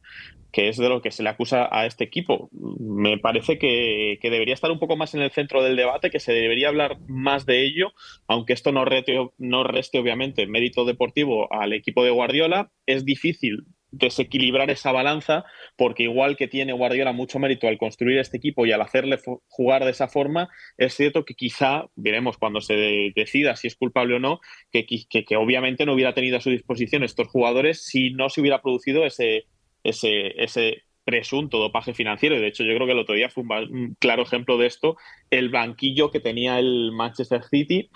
que es de lo que se le acusa a este equipo. Me parece que, debería estar un poco más en el centro del debate, que se debería hablar más de ello, aunque esto no, no reste obviamente mérito deportivo al equipo de Guardiola. Es difícil desequilibrar esa balanza, porque igual que tiene Guardiola mucho mérito al construir este equipo y al hacerle jugar de esa forma, es cierto que quizá, veremos cuando se decida si es culpable o no, que, que, obviamente no hubiera tenido a su disposición estos jugadores si no se hubiera producido ese ese, ese presunto dopaje financiero. De hecho, yo creo que el otro día fue un, claro ejemplo de esto, el banquillo que tenía el Manchester City,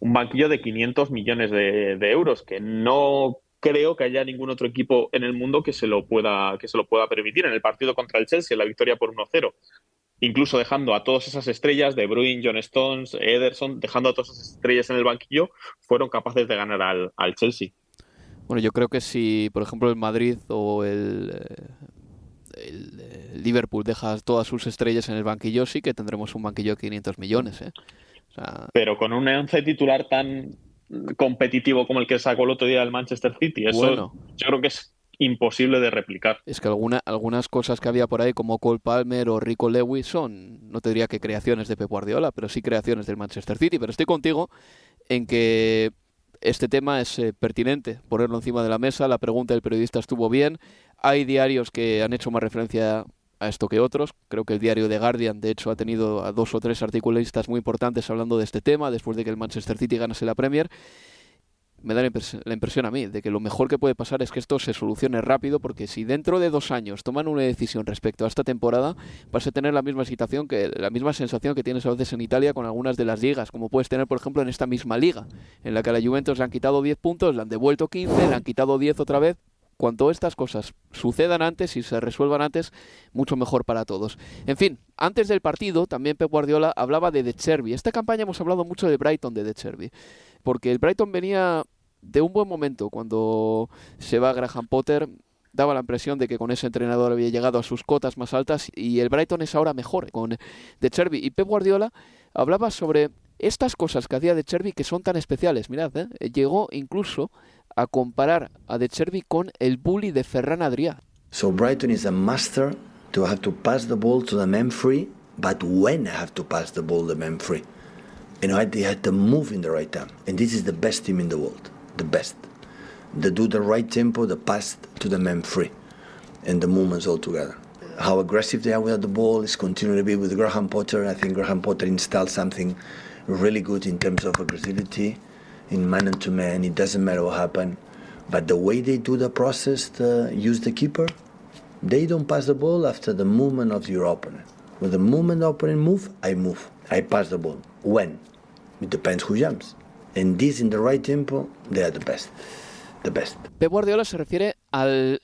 un banquillo de 500 millones de, euros, que no creo que haya ningún otro equipo en el mundo que se lo pueda, que se lo pueda permitir. En el partido contra el Chelsea, la victoria por 1-0, incluso dejando a todas esas estrellas de Bruin, John Stones, Ederson, dejando a todas esas estrellas en el banquillo, fueron capaces de ganar al, al Chelsea. Bueno, yo creo que si, por ejemplo, el Madrid o el, eh, el, Liverpool deja todas sus estrellas en el banquillo, sí que tendremos un banquillo de 500 millones. ¿eh? Pero con un once titular tan competitivo como el que sacó el otro día el Manchester City, eso yo creo que es imposible de replicar. Es que alguna, algunas cosas que había por ahí, como Cole Palmer o Rico Lewis, son, no te diría que creaciones de Pep Guardiola, pero sí creaciones del Manchester City. Pero estoy contigo en que este tema es eh, pertinente ponerlo encima de la mesa. La pregunta del periodista estuvo bien. Hay diarios que han hecho más referencia a esto que otros. Creo que el diario The Guardian, de hecho, ha tenido a dos o tres articulistas muy importantes hablando de este tema después de que el Manchester City ganase la Premier me da la, impresión a mí de que lo mejor que puede pasar es que esto se solucione rápido, porque si dentro de dos años toman una decisión respecto a esta temporada, vas a tener la misma situación que la misma sensación que tienes a veces en Italia con algunas de las ligas, como puedes tener, por ejemplo, en esta misma liga, en la que a la Juventus le han quitado 10 puntos, le han devuelto 15, le han quitado 10 otra vez. Cuanto estas cosas sucedan antes y se resuelvan antes, mucho mejor para todos. En fin, antes del partido, también Pep Guardiola hablaba de De Cherby. Esta campaña hemos hablado mucho de Brighton de De Cherby, porque el Brighton venía de un buen momento cuando se va Graham Potter. Daba la impresión de que con ese entrenador había llegado a sus cotas más altas y el Brighton es ahora mejor con De Cherby. Y Pep Guardiola hablaba sobre estas cosas que hacía De Cherby que son tan especiales. Mirad, ¿eh? llegó incluso a comparar a De Cherby con el bully de Ferran Adrià. So Brighton is a master to have to pass the ball to the man free, but when I have to pass the ball to the man free. You know, they had to move in the right time. And this is the best team in the world. the best. They do the right tempo, the pass to the man free, and the movements all together. How aggressive they are with the ball is continuing to be with Graham Potter. I think Graham Potter installed something really good in terms of aggressivity, in man and to man. It doesn't matter what happened, but the way they do the process to use the keeper, they don't pass the ball after the movement of your opponent. When the movement the opponent move, I move. I pass the ball. When? It depends who jumps. And this in the right tempo, they are the best. The best. Pep Guardiola se refiere al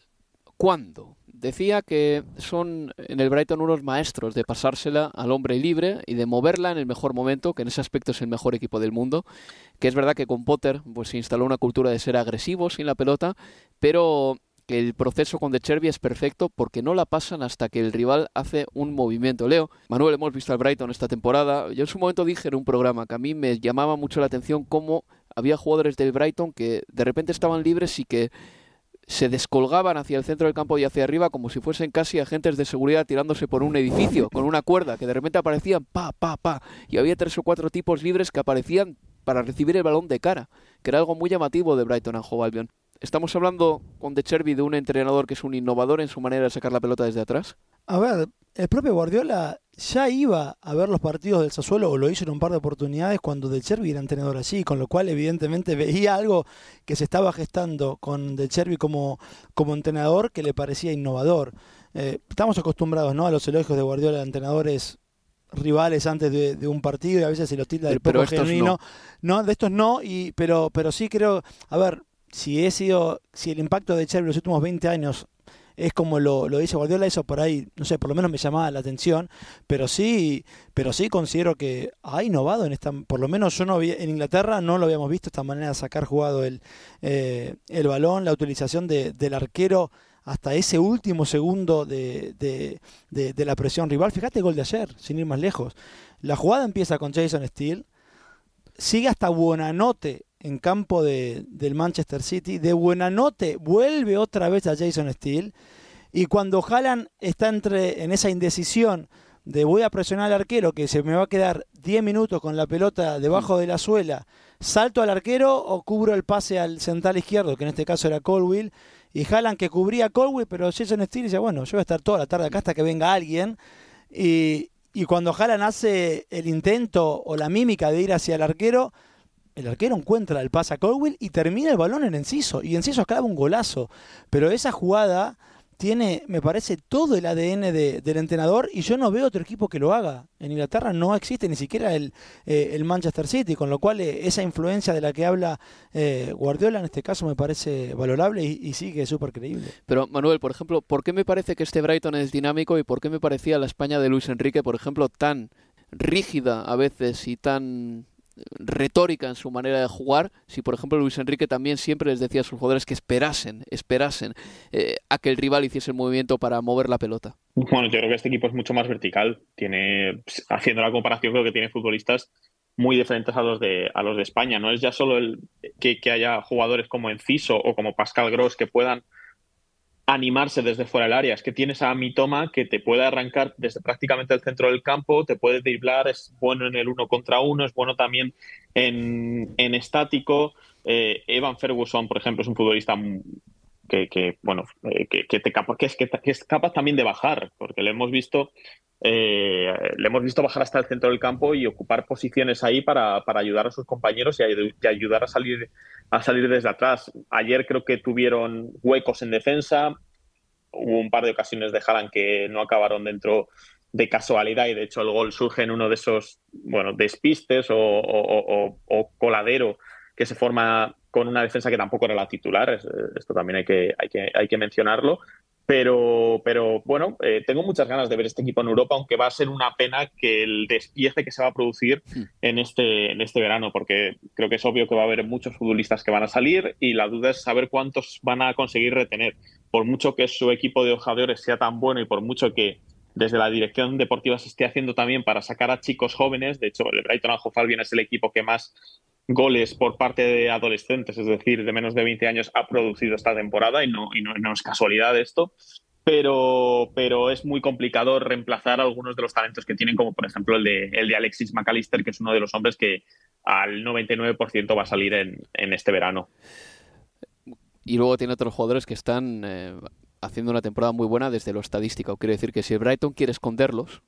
cuándo. Decía que son en el Brighton unos maestros de pasársela al hombre libre y de moverla en el mejor momento, que en ese aspecto es el mejor equipo del mundo. Que es verdad que con Potter pues, se instaló una cultura de ser agresivo sin la pelota, pero que el proceso con De Cherby es perfecto porque no la pasan hasta que el rival hace un movimiento. Leo, Manuel, hemos visto al Brighton esta temporada. Yo en su momento dije en un programa que a mí me llamaba mucho la atención cómo había jugadores del Brighton que de repente estaban libres y que se descolgaban hacia el centro del campo y hacia arriba como si fuesen casi agentes de seguridad tirándose por un edificio con una cuerda que de repente aparecían pa, pa, pa. Y había tres o cuatro tipos libres que aparecían para recibir el balón de cara, que era algo muy llamativo de Brighton a Hove Albion. ¿Estamos hablando con De Cherby de un entrenador que es un innovador en su manera de sacar la pelota desde atrás? A ver, el propio Guardiola ya iba a ver los partidos del Sassuolo o lo hizo en un par de oportunidades cuando De Cherby era entrenador allí, con lo cual evidentemente veía algo que se estaba gestando con De Cherby como, como entrenador que le parecía innovador. Eh, estamos acostumbrados ¿no? a los elogios de Guardiola a entrenadores rivales antes de, un partido y a veces se los tilda del poco genuino. No. no. de estos no, y, pero, pero sí creo, a ver, si he sido, si el impacto de en los últimos 20 años es como lo, lo dice Guardiola, eso por ahí, no sé, por lo menos me llamaba la atención, pero sí, pero sí considero que ha innovado en esta, por lo menos yo no había, en Inglaterra no lo habíamos visto esta manera de sacar jugado el, eh, el balón, la utilización de, del arquero hasta ese último segundo de, de, de, la presión rival. Fíjate el gol de ayer, sin ir más lejos. La jugada empieza con Jason Steele, sigue hasta Buenanote en campo de, del Manchester City. De buena note vuelve otra vez a Jason Steele. Y cuando Haaland está entre, en esa indecisión de voy a presionar al arquero, que se me va a quedar 10 minutos con la pelota debajo de la suela, salto al arquero o cubro el pase al central izquierdo, que en este caso era Colwill, y Haaland que cubría a Colwill, pero Jason Steele dice, bueno, yo voy a estar toda la tarde acá hasta que venga alguien. Y, y cuando Haaland hace el intento o la mímica de ir hacia el arquero, el arquero encuentra el pase a Colwell y termina el balón en Enciso. Y Enciso clava un golazo. Pero esa jugada tiene, me parece, todo el ADN del entrenador y yo no veo otro equipo que lo haga. En Inglaterra no existe ni siquiera el, eh, Manchester City, con lo cual eh, esa influencia de la que habla eh, Guardiola en este caso me parece valorable y, y sí que es súper creíble. Pero Manuel, por ejemplo, ¿por qué me parece que este Brighton es dinámico y por qué me parecía la España de Luis Enrique, por ejemplo, tan rígida a veces y tan retórica en su manera de jugar, si por ejemplo Luis Enrique también siempre les decía a sus jugadores que esperasen, esperasen eh, a que el rival hiciese el movimiento para mover la pelota. Bueno, yo creo que este equipo es mucho más vertical. Tiene, haciendo la comparación, creo que tiene futbolistas muy diferentes a los de, a los de España. No es ya solo el que, que haya jugadores como Enciso o como Pascal Gross que puedan animarse desde fuera del área. Es que tienes a Mitoma que te puede arrancar desde prácticamente el centro del campo, te puede driblar, es bueno en el uno contra uno, es bueno también en, estático. Eh, Evan Ferguson, por ejemplo, es un futbolista que, bueno, eh, que, te, que, es, que, es capaz también de bajar, porque le hemos visto eh, le hemos visto bajar hasta el centro del campo y ocupar posiciones ahí para, ayudar a sus compañeros y, ayudar a salir, a salir desde atrás. Ayer creo que tuvieron huecos en defensa, hubo un par de ocasiones de Haaland que no acabaron dentro de casualidad y de hecho el gol surge en uno de esos bueno, despistes o, coladero que se forma con una defensa que tampoco era la titular, esto también hay que, hay que, hay que mencionarlo, pero, pero bueno, eh, tengo muchas ganas de ver este equipo en Europa, aunque va a ser una pena que el despiece que se va a producir hmm. en este, en este verano, porque creo que es obvio que va a haber muchos futbolistas que van a salir y la duda es saber cuántos van a conseguir retener. Por mucho que su equipo de hojadores sea tan bueno y por mucho que desde la dirección deportiva se esté haciendo también para sacar a chicos jóvenes, de hecho el Brighton Aljo Albion es el equipo que más goles por parte de adolescentes, es decir, de menos de 20 años, ha producido esta temporada y no, y no, es casualidad esto. Pero, es muy complicado reemplazar algunos de los talentos que tienen, como por ejemplo el de, el de Alexis McAllister, que es uno de los hombres que al 99% va a salir en, este verano. Y luego tiene otros jugadores que están eh, haciendo una temporada muy buena desde lo estadístico. Quiere decir que si Brighton quiere esconderlos,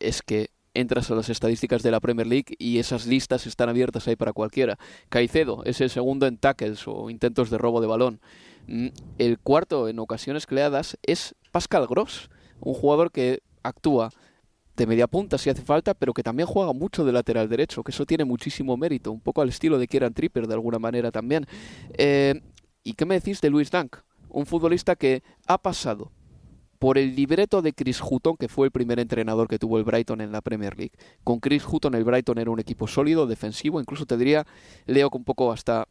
es que entras a las estadísticas de la Premier League y esas listas están abiertas ahí para cualquiera. Caicedo es el segundo en tackles o intentos de robo de balón. Mm, el cuarto en ocasiones creadas es Pascal Gross, un jugador que actúa de media punta si hace falta, pero que también juega mucho de lateral derecho, que eso tiene muchísimo mérito, un poco al estilo de Kieran Tripper de alguna manera también. Eh, ¿Y qué me decís de Luis Dunk? Un futbolista que ha pasado por el libreto de Chris Hutton, que fue el primer entrenador que tuvo el Brighton en la Premier League. Con Chris Hutton el Brighton era un equipo sólido, defensivo, incluso te diría, Leo un poco hasta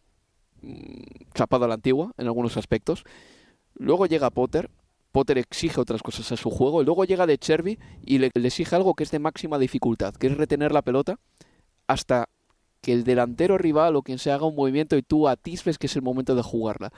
mm, chapado a la antigua en algunos aspectos. Luego llega Potter, Potter exige otras cosas a su juego, y luego llega de Cherby y le, le exige algo que es de máxima dificultad, que es retener la pelota hasta que el delantero rival o quien se haga un movimiento y tú atisbes que es el momento de jugarla.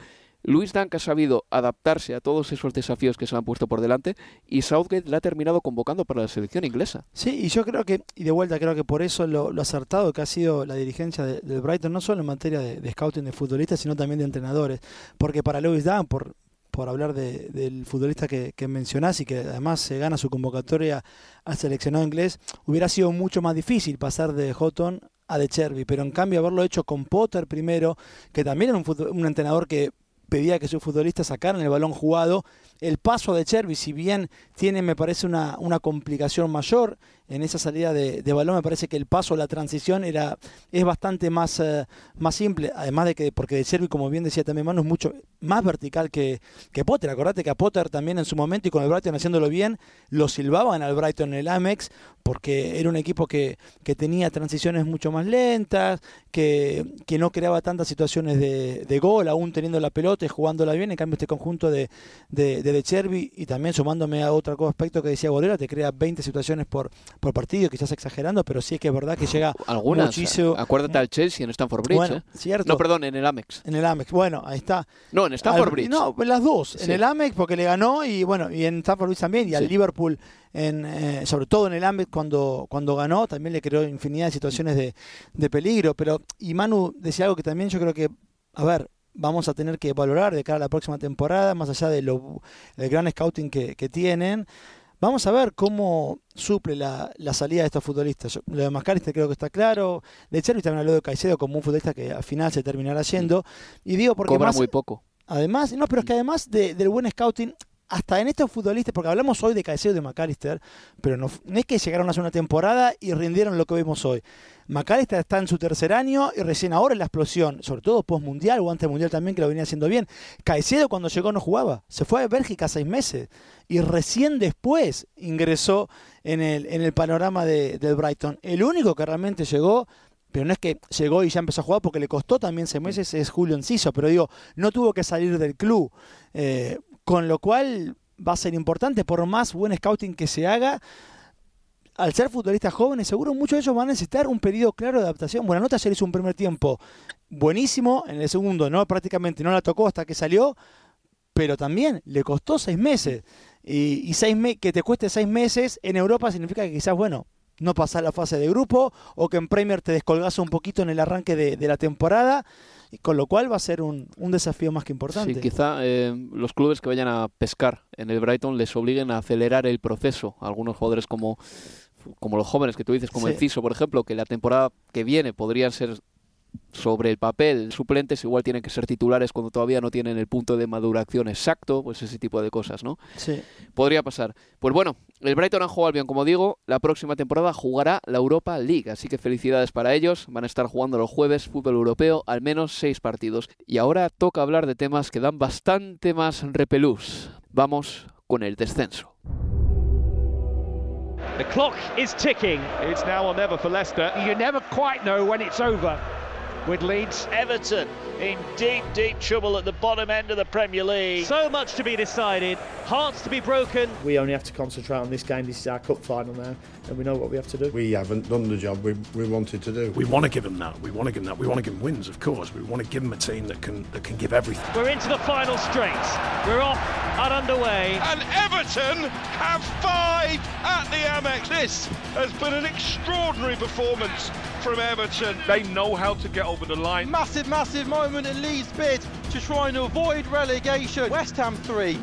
Luis Dunk ha sabido adaptarse a todos esos desafíos que se han puesto por delante y Southgate la ha terminado convocando para la selección inglesa. Sí, y yo creo que, y de vuelta creo que por eso lo, acertado que ha sido la dirigencia del Brighton, no solo en materia de, scouting de futbolistas, sino también de entrenadores. Porque para Luis Dunk, por, por hablar del futbolista que, que, mencionás y que además se gana su convocatoria al seleccionado inglés, hubiera sido mucho más difícil pasar de Houghton a De Cherby, pero en cambio haberlo hecho con Potter primero, que también era un, un entrenador que pedía que sus futbolistas sacaran el balón jugado. El paso de Cherby, si bien tiene, me parece, una, una complicación mayor, en esa salida de, balón me parece que el paso, la transición era es bastante más, eh, más simple, además de que, porque de Servi, como bien decía también Manu, es mucho más vertical que, que Potter. Acordate que a Potter también en su momento y con el Brighton haciéndolo bien, lo silbaban al Brighton en el Amex, porque era un equipo que, que tenía transiciones mucho más lentas, que, que no creaba tantas situaciones de, de, gol, aún teniendo la pelota y jugándola bien. En cambio, este conjunto de, de, de, Cherby, y también sumándome a otro aspecto que decía Bolera, te crea 20 situaciones por por partido, quizás exagerando, pero sí que es verdad que llega Algunas, muchísimo. Acuérdate al Chelsea en Stamford Bridge. Bueno, ¿eh? cierto. No, perdón, en el Amex. En el Amex, bueno, ahí está. No, en Stamford Bridge. No, las dos. En el Amex porque le ganó y bueno, y en Stamford Bridge también, y al Liverpool, en, eh, sobre todo en el Amex cuando, cuando ganó, también le creó infinidad de situaciones de, de peligro. Pero, y Manu decía algo que también yo creo que, a ver, vamos a tener que valorar de cara a la próxima temporada, más allá del gran scouting que, que tienen. Vamos a ver cómo suple la, salida de estos futbolistas. lo de Mascariste creo que está claro. De Chervis también habló de Caicedo como un futbolista que al final se terminará yendo. Y digo porque Cobra más, muy poco. Además, no, pero es que además del buen scouting, hasta en estos futbolistas, porque hablamos hoy de Caicedo y de McAllister, pero no, es que llegaron a hacer una temporada y rindieron lo que vemos hoy. McAllister está en su tercer año y recién ahora la explosión, sobre todo post-mundial o antes mundial también, que lo venía haciendo bien. Caicedo cuando llegó no jugaba, se fue a Bélgica seis meses y recién después ingresó en el, en el panorama de, del Brighton. El único que realmente llegó pero no es que llegó y ya empezó a jugar porque le costó también seis meses, es Julio Enciso, pero digo, no tuvo que salir del club. Eh, con lo cual va a ser importante, por más buen scouting que se haga, al ser futbolistas jóvenes, seguro muchos de ellos van a necesitar un periodo claro de adaptación. Bueno, nota ayer hizo un primer tiempo buenísimo, en el segundo no prácticamente no la tocó hasta que salió, pero también le costó seis meses. Y, seis que te cueste seis meses en Europa significa que quizás, bueno, no pasar la fase de grupo o que en Premier te descolgas un poquito en el arranque de, la temporada con lo cual va a ser un, un desafío más que importante. Sí, quizá eh, los clubes que vayan a pescar en el Brighton les obliguen a acelerar el proceso. Algunos jugadores como, como los jóvenes que tú dices, como Sí. el Ciso, por ejemplo, que la temporada que viene podrían ser sobre el papel suplentes, igual tienen que ser titulares cuando todavía no tienen el punto de maduración exacto, pues ese tipo de cosas, ¿no? Sí. Podría pasar. Pues bueno, el Brighton ha jugado bien, como digo, la próxima temporada jugará la Europa League, así que felicidades para ellos, van a estar jugando los jueves fútbol europeo, al menos seis partidos. Y ahora toca hablar de temas que dan bastante más repelús. Vamos con el descenso. The clock is ticking. It's now or never for Leicester. You never quite know when it's over. With Leeds, Everton in deep, deep trouble at the bottom end of the Premier League. so much to be decided, hearts to be broken. We only have to concentrate on this game. This is our cup final now, and we know what we have to do. We haven't done the job we, we wanted to do. We want to give them that. We want to give them that. We want to give them wins, of course. We want to give them a team that can that can give everything. We're into the final straight. We're off and underway. And Everton have five at the Amex. This has been an extraordinary performance from Everton. They know how to get over the line. Massive, massive moment in Leeds' bid to try and avoid relegation. West Ham 3,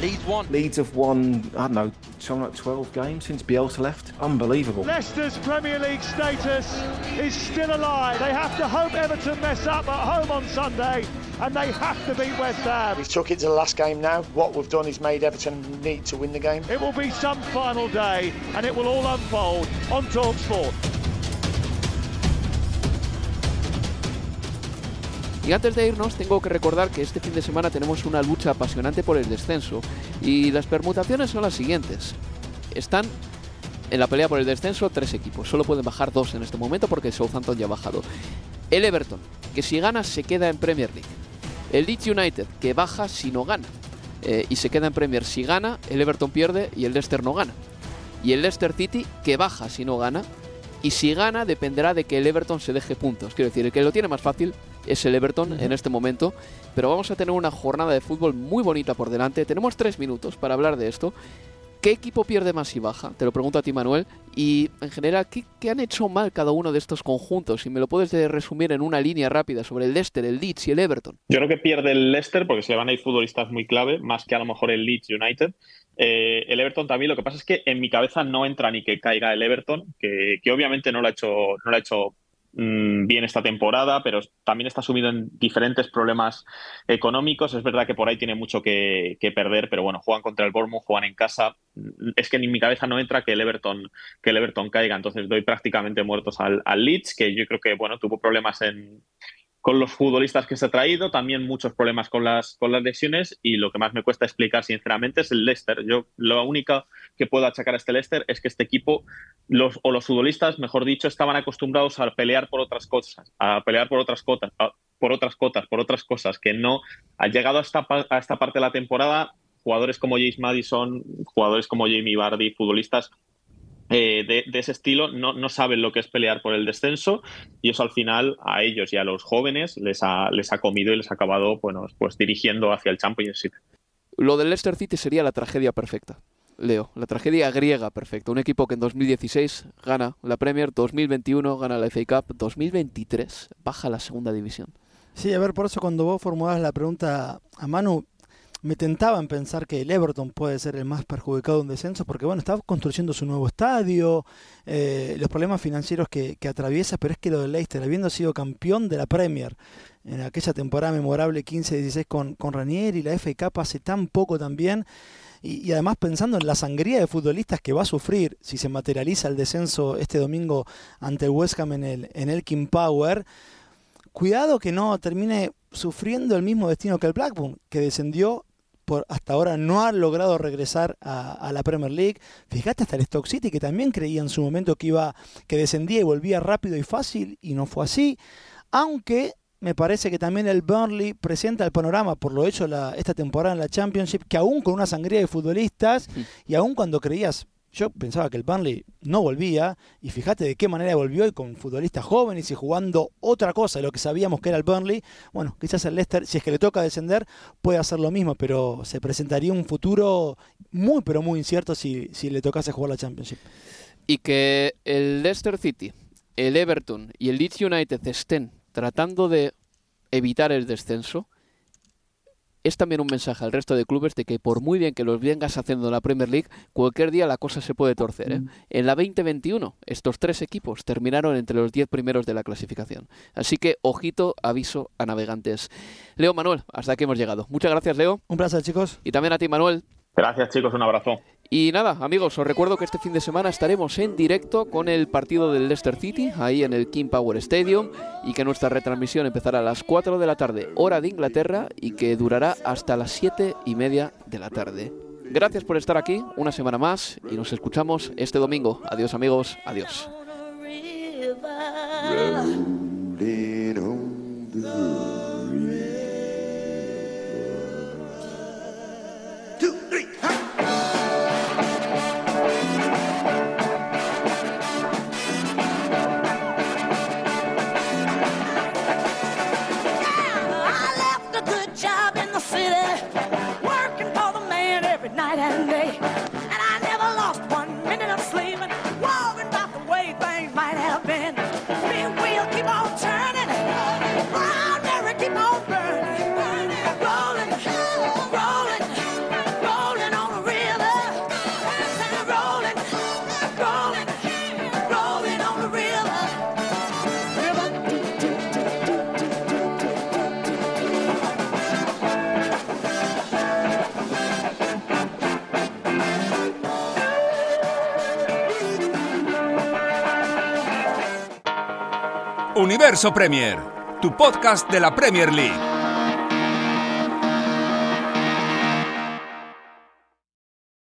Leeds 1. Leeds have won, I don't know, something like 12 games since Bielsa left. Unbelievable. Leicester's Premier League status is still alive. They have to hope Everton mess up at home on Sunday, and they have to beat West Ham. We took it to the last game now. What we've done is made Everton need to win the game. It will be some final day, and it will all unfold on Talksport. Y antes de irnos, tengo que recordar que este fin de semana tenemos una lucha apasionante por el descenso. Y las permutaciones son las siguientes. Están en la pelea por el descenso tres equipos. Solo pueden bajar dos en este momento porque Southampton ya ha bajado. El Everton, que si gana se queda en Premier League. El Leeds United, que baja si no gana. Eh, y se queda en Premier si gana, el Everton pierde y el Leicester no gana. Y el Leicester City, que baja si no gana. Y si gana, dependerá de que el Everton se deje puntos. Quiero decir, el que lo tiene más fácil es el Everton en este momento. Pero vamos a tener una jornada de fútbol muy bonita por delante. Tenemos tres minutos para hablar de esto. ¿Qué equipo pierde más y baja? Te lo pregunto a ti, Manuel. Y en general, ¿qué, qué han hecho mal cada uno de estos conjuntos? Si me lo puedes de- resumir en una línea rápida sobre el Leicester, el Leeds y el Everton. Yo creo que pierde el Leicester porque se le van a ir futbolistas muy clave, más que a lo mejor el Leeds United. Eh, el Everton también, lo que pasa es que en mi cabeza no entra ni que caiga el Everton, que, que obviamente no lo ha hecho, no lo ha hecho bien esta temporada, pero también está sumido en diferentes problemas económicos. Es verdad que por ahí tiene mucho que, perder, pero bueno, juegan contra el Bournemouth, juegan en casa. Es que en mi cabeza no entra que el Everton, que el Everton caiga, entonces doy prácticamente muertos al Leeds, que yo creo que bueno, tuvo problemas en, con los futbolistas que se ha traído, también muchos problemas con las, con las lesiones y lo que más me cuesta explicar sinceramente es el Leicester. Yo lo único que puedo achacar a este Leicester es que este equipo, los, o los futbolistas, mejor dicho, estaban acostumbrados a pelear por otras cosas, a pelear por otras cotas, por otras cotas, por otras cosas, que no han llegado a esta, a esta parte de la temporada jugadores como James Madison, jugadores como Jamie Vardy, futbolistas eh, de, de ese estilo no, no saben lo que es pelear por el descenso y eso al final a ellos y a los jóvenes les ha, les ha comido y les ha acabado bueno, pues dirigiendo hacia el Championship. Lo del Leicester City sería la tragedia perfecta. Leo, la tragedia griega perfecta. Un equipo que en 2016 gana la Premier, 2021 gana la FA Cup, 2023 baja a la segunda división. Sí, a ver, por eso cuando vos formulabas la pregunta a Manu, me tentaba en pensar que el Everton puede ser el más perjudicado de un descenso, porque bueno, está construyendo su nuevo estadio, eh, los problemas financieros que, atraviesa, pero es que lo del Leicester, habiendo sido campeón de la Premier en aquella temporada memorable 15-16 con, con Ranieri, la Cup hace tan poco también, y, y además pensando en la sangría de futbolistas que va a sufrir si se materializa el descenso este domingo ante el West Ham en el, en el King Power, cuidado que no termine sufriendo el mismo destino que el Blackburn, que descendió por hasta ahora no ha logrado regresar a, a la Premier League. Fíjate hasta el Stoke City que también creía en su momento que iba que descendía y volvía rápido y fácil y no fue así, aunque me parece que también el Burnley presenta el panorama por lo hecho la, esta temporada en la Championship que aún con una sangría de futbolistas y aún cuando creías yo pensaba que el Burnley no volvía y fíjate de qué manera volvió y con futbolistas jóvenes y jugando otra cosa de lo que sabíamos que era el Burnley. Bueno, quizás el Leicester, si es que le toca descender, puede hacer lo mismo, pero se presentaría un futuro muy pero muy incierto si, si le tocase jugar la Championship. Y que el Leicester City, el Everton y el Leeds United estén tratando de evitar el descenso, es también un mensaje al resto de clubes de que por muy bien que los vengas haciendo en la Premier League, cualquier día la cosa se puede torcer. ¿eh? En la 2021, estos tres equipos terminaron entre los 10 primeros de la clasificación. Así que, ojito, aviso a navegantes. Leo Manuel, hasta aquí hemos llegado. Muchas gracias, Leo. Un placer, chicos. Y también a ti, Manuel. Gracias, chicos. Un abrazo. Y nada, amigos, os recuerdo que este fin de semana estaremos en directo con el partido del Leicester City, ahí en el King Power Stadium, y que nuestra retransmisión empezará a las 4 de la tarde, hora de Inglaterra, y que durará hasta las 7 y media de la tarde. Gracias por estar aquí una semana más y nos escuchamos este domingo. Adiós amigos, adiós. Universo Premier, tu podcast de la Premier League.